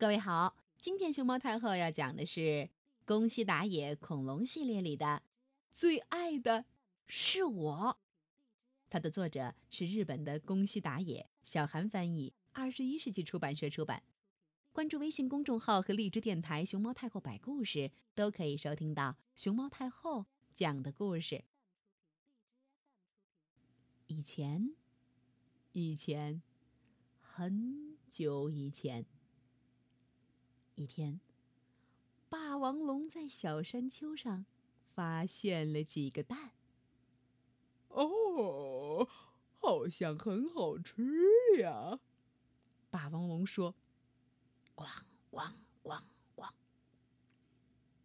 各位好，今天熊猫太后要讲的是《宫西达也恐龙系列》里的《最爱的是我》。它的作者是日本的宫西达也，小韩翻译，二十一世纪出版社出版。关注微信公众号和荔枝电台“熊猫太后摆故事”，都可以收听到熊猫太后讲的故事。以前，以前，很久以前。一天，霸王龙在小山丘上发现了几个蛋。哦，好像很好吃呀！霸王龙说：“咣咣咣咣！”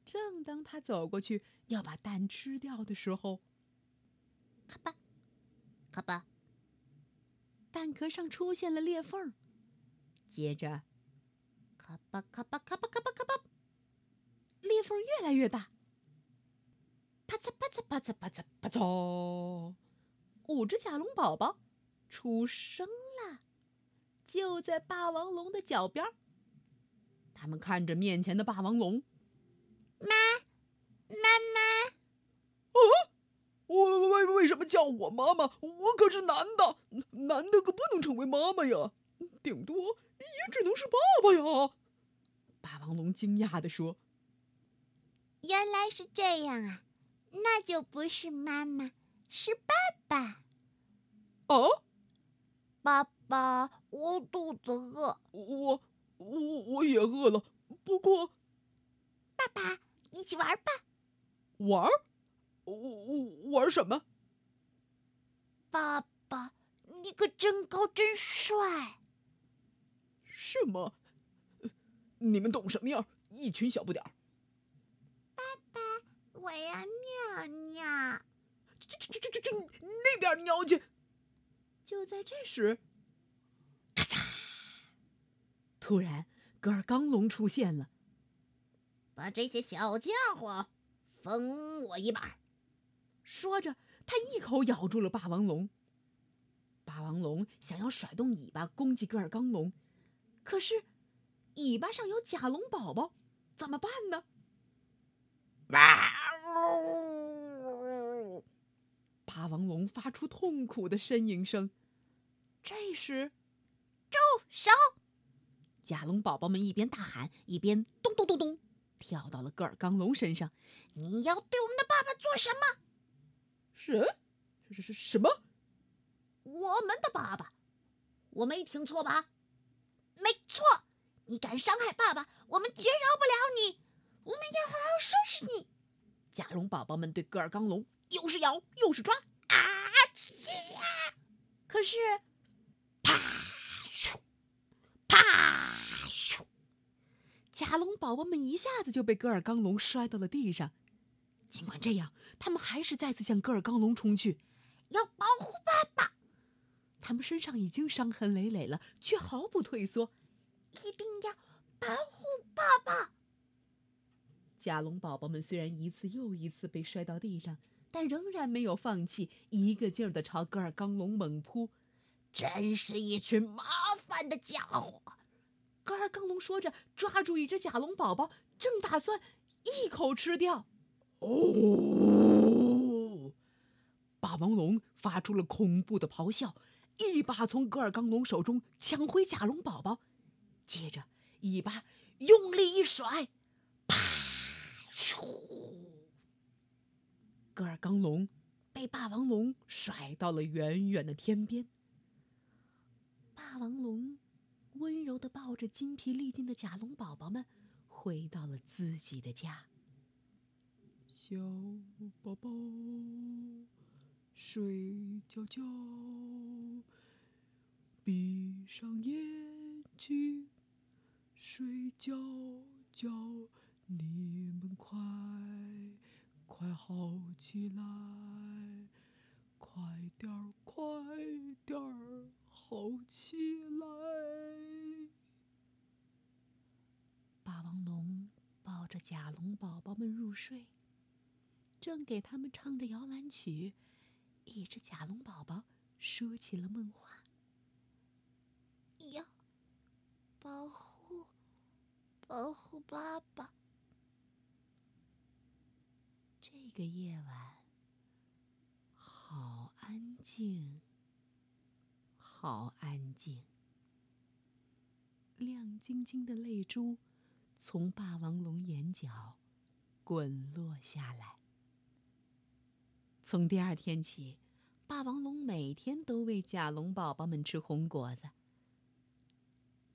正当他走过去要把蛋吃掉的时候，咔吧，咔吧，蛋壳上出现了裂缝，接着。咔吧咔吧咔吧咔吧咔吧，裂缝越来越大。啪嚓啪嚓啪嚓啪嚓啪嚓，五只甲龙宝宝出生了，就在霸王龙的脚边。他们看着面前的霸王龙，妈，妈妈，啊，我为为什么叫我妈妈？我可是男的，男的可不能成为妈妈呀，顶多。也只能是爸爸呀！霸王龙惊讶地说：“原来是这样啊，那就不是妈妈，是爸爸。”哦，爸爸，我肚子饿。我我我也饿了，不过，爸爸，一起玩吧。玩？我我玩什么？爸爸，你可真高，真帅。什么？你们懂什么呀？一群小不点儿。爸爸，我要尿尿。去去去去去那边尿去。就在这时，咔嚓！突然，格尔刚龙出现了。把这些小家伙分我一半。说着，他一口咬住了霸王龙。霸王龙想要甩动尾巴攻击格尔刚龙。可是，尾巴上有甲龙宝宝，怎么办呢？霸王龙发出痛苦的呻吟声。这时，住手！甲龙宝宝们一边大喊，一边咚咚咚咚跳到了戈尔刚龙身上。你要对我们的爸爸做什么？什？是是什么？我们的爸爸？我没听错吧？没错，你敢伤害爸爸，我们绝饶不了你！我们要好好收拾你！甲龙宝宝们对戈尔刚龙又是咬又是抓，啊！去呀！可是，啪咻，啪咻，甲龙宝宝们一下子就被戈尔刚龙摔到了地上。尽管这样，他们还是再次向戈尔刚龙冲去，要保护爸爸。他们身上已经伤痕累累了，却毫不退缩，一定要保护爸爸。甲龙宝宝们虽然一次又一次被摔到地上，但仍然没有放弃，一个劲儿的朝戈尔刚龙猛扑。真是一群麻烦的家伙！戈尔刚龙说着，抓住一只甲龙宝宝，正打算一口吃掉。哦！霸王龙发出了恐怖的咆哮。一把从戈尔刚龙手中抢回甲龙宝宝，接着尾巴用力一甩，啪！咻！戈尔刚龙被霸王龙甩到了远远的天边。霸王龙温柔的抱着筋疲力尽的甲龙宝宝们，回到了自己的家。小宝宝。睡觉觉，闭上眼睛，睡觉觉，你们快快好起来，快点儿快点儿好起来。霸王龙抱着甲龙宝宝们入睡，正给他们唱着摇篮曲。一只甲龙宝宝说起了梦话：“要保护保护爸爸。这个夜晚好安静，好安静。亮晶晶的泪珠从霸王龙眼角滚落下来。从第二天起，霸王龙每天都喂甲龙宝宝们吃红果子。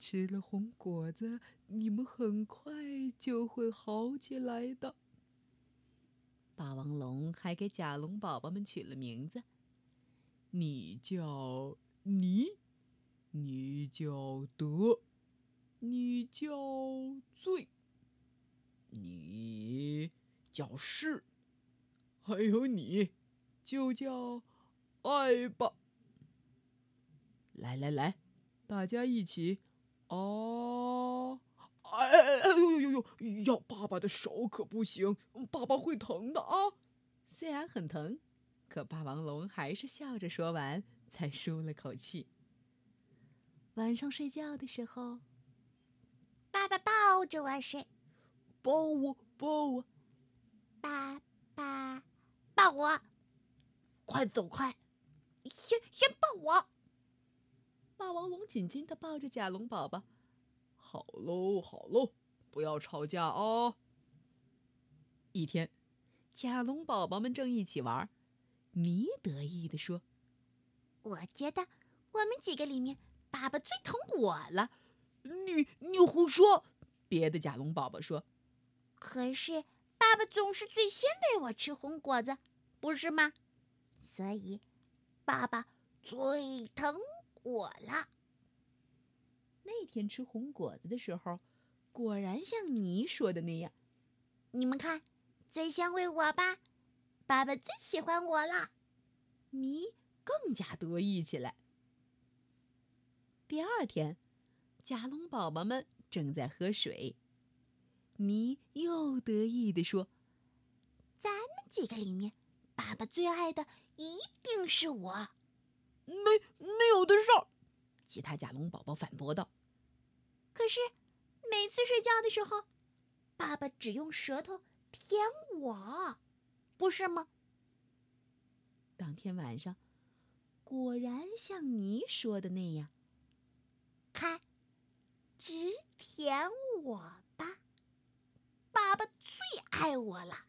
吃了红果子，你们很快就会好起来的。霸王龙还给甲龙宝宝们取了名字：你叫尼，你叫德，你叫醉，你叫是，还有你，就叫爱吧。来来来，大家一起，啊！哎哎哎呦呦呦！要爸爸的手可不行，爸爸会疼的啊。虽然很疼，可霸王龙还是笑着说完，才舒了口气。晚上睡觉的时候，爸爸抱着我睡，抱我抱我，爸爸抱我，快走开！先先抱我。霸王龙紧紧的抱着甲龙宝宝。好喽，好喽，不要吵架啊！一天，甲龙宝宝们正一起玩，你得意的说：“我觉得我们几个里面，爸爸最疼我了。”你你胡说！别的甲龙宝宝说：“可是爸爸总是最先喂我吃红果子，不是吗？所以，爸爸最疼我了。”那天吃红果子的时候，果然像你说的那样。你们看，最先喂我吧，爸爸最喜欢我了。你更加得意起来。第二天，甲龙宝宝们正在喝水，你又得意地说：“咱们几个里面，爸爸最爱的一定是我。”没没有的事儿，其他甲龙宝宝反驳道。可是，每次睡觉的时候，爸爸只用舌头舔我，不是吗？当天晚上，果然像你说的那样。看，只舔我吧，爸爸最爱我了。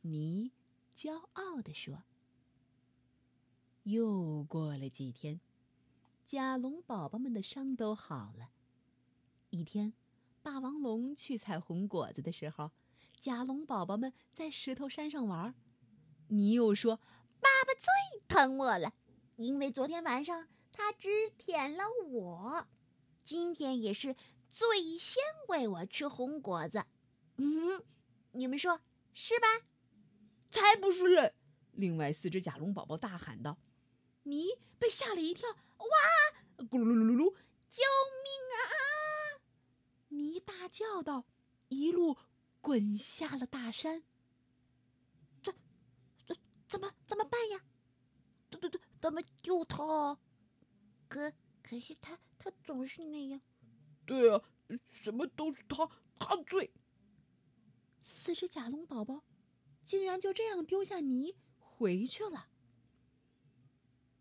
你骄傲地说。又过了几天，甲龙宝宝们的伤都好了。一天，霸王龙去采红果子的时候，甲龙宝宝们在石头山上玩。你又说：“爸爸最疼我了，因为昨天晚上他只舔了我，今天也是最先喂我吃红果子。”嗯，你们说是吧？才不是嘞！另外四只甲龙宝宝大喊道：“你被吓了一跳！哇！咕噜噜噜噜！救命啊！”泥大叫道：“一路滚下了大山。这、这、怎么、怎么办呀？怎、怎、怎、怎么救他？可可是他，他总是那样。对啊，什么都是他，他最……四只甲龙宝宝竟然就这样丢下泥回去了。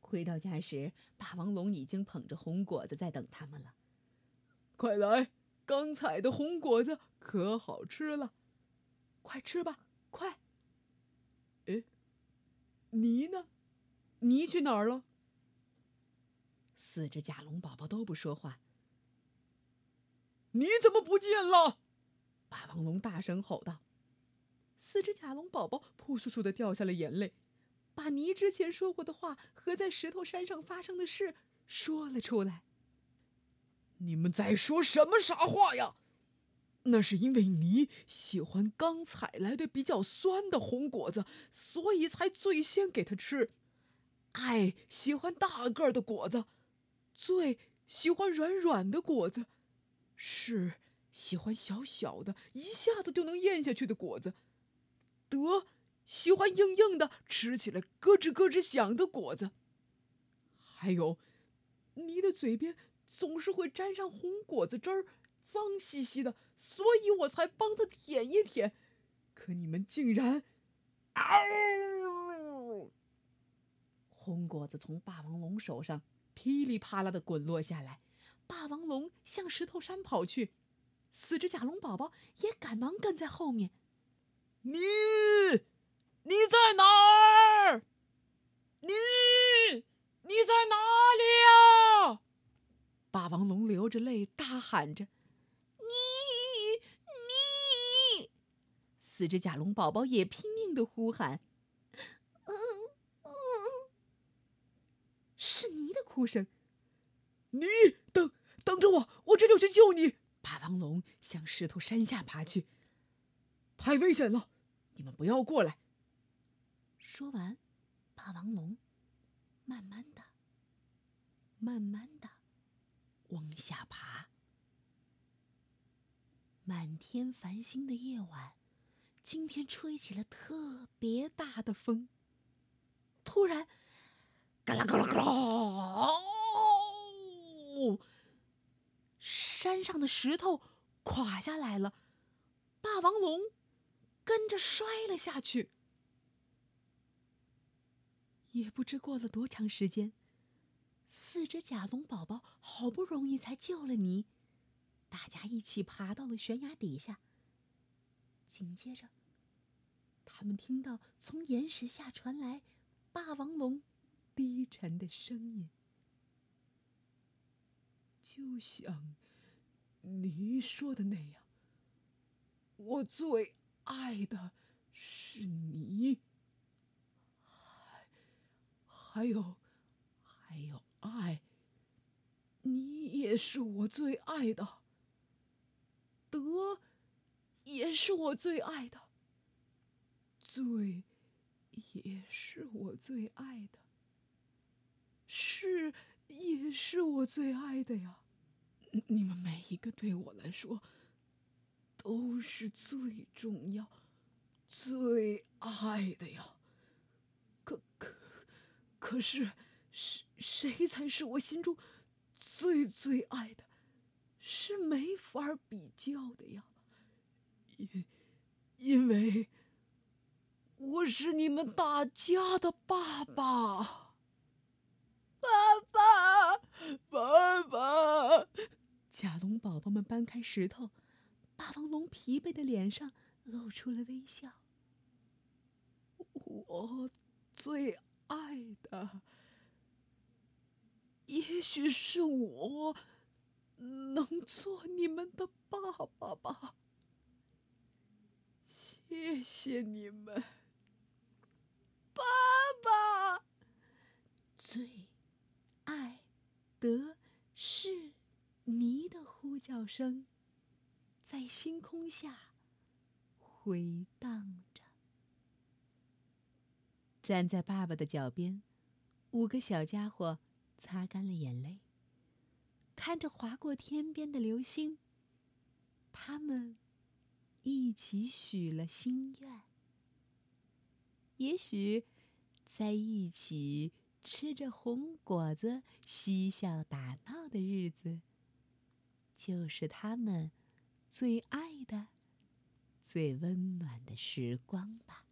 回到家时，霸王龙已经捧着红果子在等他们了。快来！刚采的红果子可好吃了，快吃吧，快！哎，泥呢？泥去哪儿了？四只甲龙宝宝都不说话。你怎么不见了？霸王龙大声吼道。四只甲龙宝宝扑簌簌的掉下了眼泪，把泥之前说过的话和在石头山上发生的事说了出来。你们在说什么傻话呀？那是因为你喜欢刚采来的比较酸的红果子，所以才最先给他吃。爱喜欢大个儿的果子，最喜欢软软的果子，是喜欢小小的、一下子就能咽下去的果子。得喜欢硬硬的、吃起来咯吱咯吱响的果子。还有，你的嘴边。总是会沾上红果子汁儿，脏兮兮的，所以我才帮他舔一舔。可你们竟然……嗷！红果子从霸王龙手上噼里啪啦的滚落下来，霸王龙向石头山跑去，四只甲龙宝宝也赶忙跟在后面。你，你在哪儿？你，你在哪里呀？霸王龙流着泪大喊着：“你，你！”四只甲龙宝宝也拼命的呼喊：“嗯嗯。”是你的哭声。你等等着我，我这就去救你。霸王龙向石头山下爬去，太危险了，你们不要过来。说完，霸王龙慢慢的、慢慢的往下爬。满天繁星的夜晚，今天吹起了特别大的风。突然，嘎啦嘎啦嘎啦！山上的石头垮下来了，霸王龙跟着摔了下去。也不知过了多长时间，四只甲龙宝宝好不容易才救了你，大家一起爬到了悬崖底下。紧接着，他们听到从岩石下传来霸王龙低沉的声音，就像你说的那样，我最爱的是你。还有，还有爱。你也是我最爱的。德，也是我最爱的。罪，也是我最爱的。是，也是我最爱的呀。你们每一个对我来说，都是最重要、最爱的呀。可是，谁谁才是我心中最最爱的？是没法比较的呀。因因为我是你们大家的爸爸。爸爸，爸爸！甲龙宝宝们搬开石头，霸王龙疲惫的脸上露出了微笑。我最。爱的，也许是我能做你们的爸爸吧。谢谢你们，爸爸。最爱的是你的呼叫声，在星空下回荡着。站在爸爸的脚边，五个小家伙擦干了眼泪，看着划过天边的流星。他们一起许了心愿。也许，在一起吃着红果子、嬉笑打闹的日子，就是他们最爱的、最温暖的时光吧。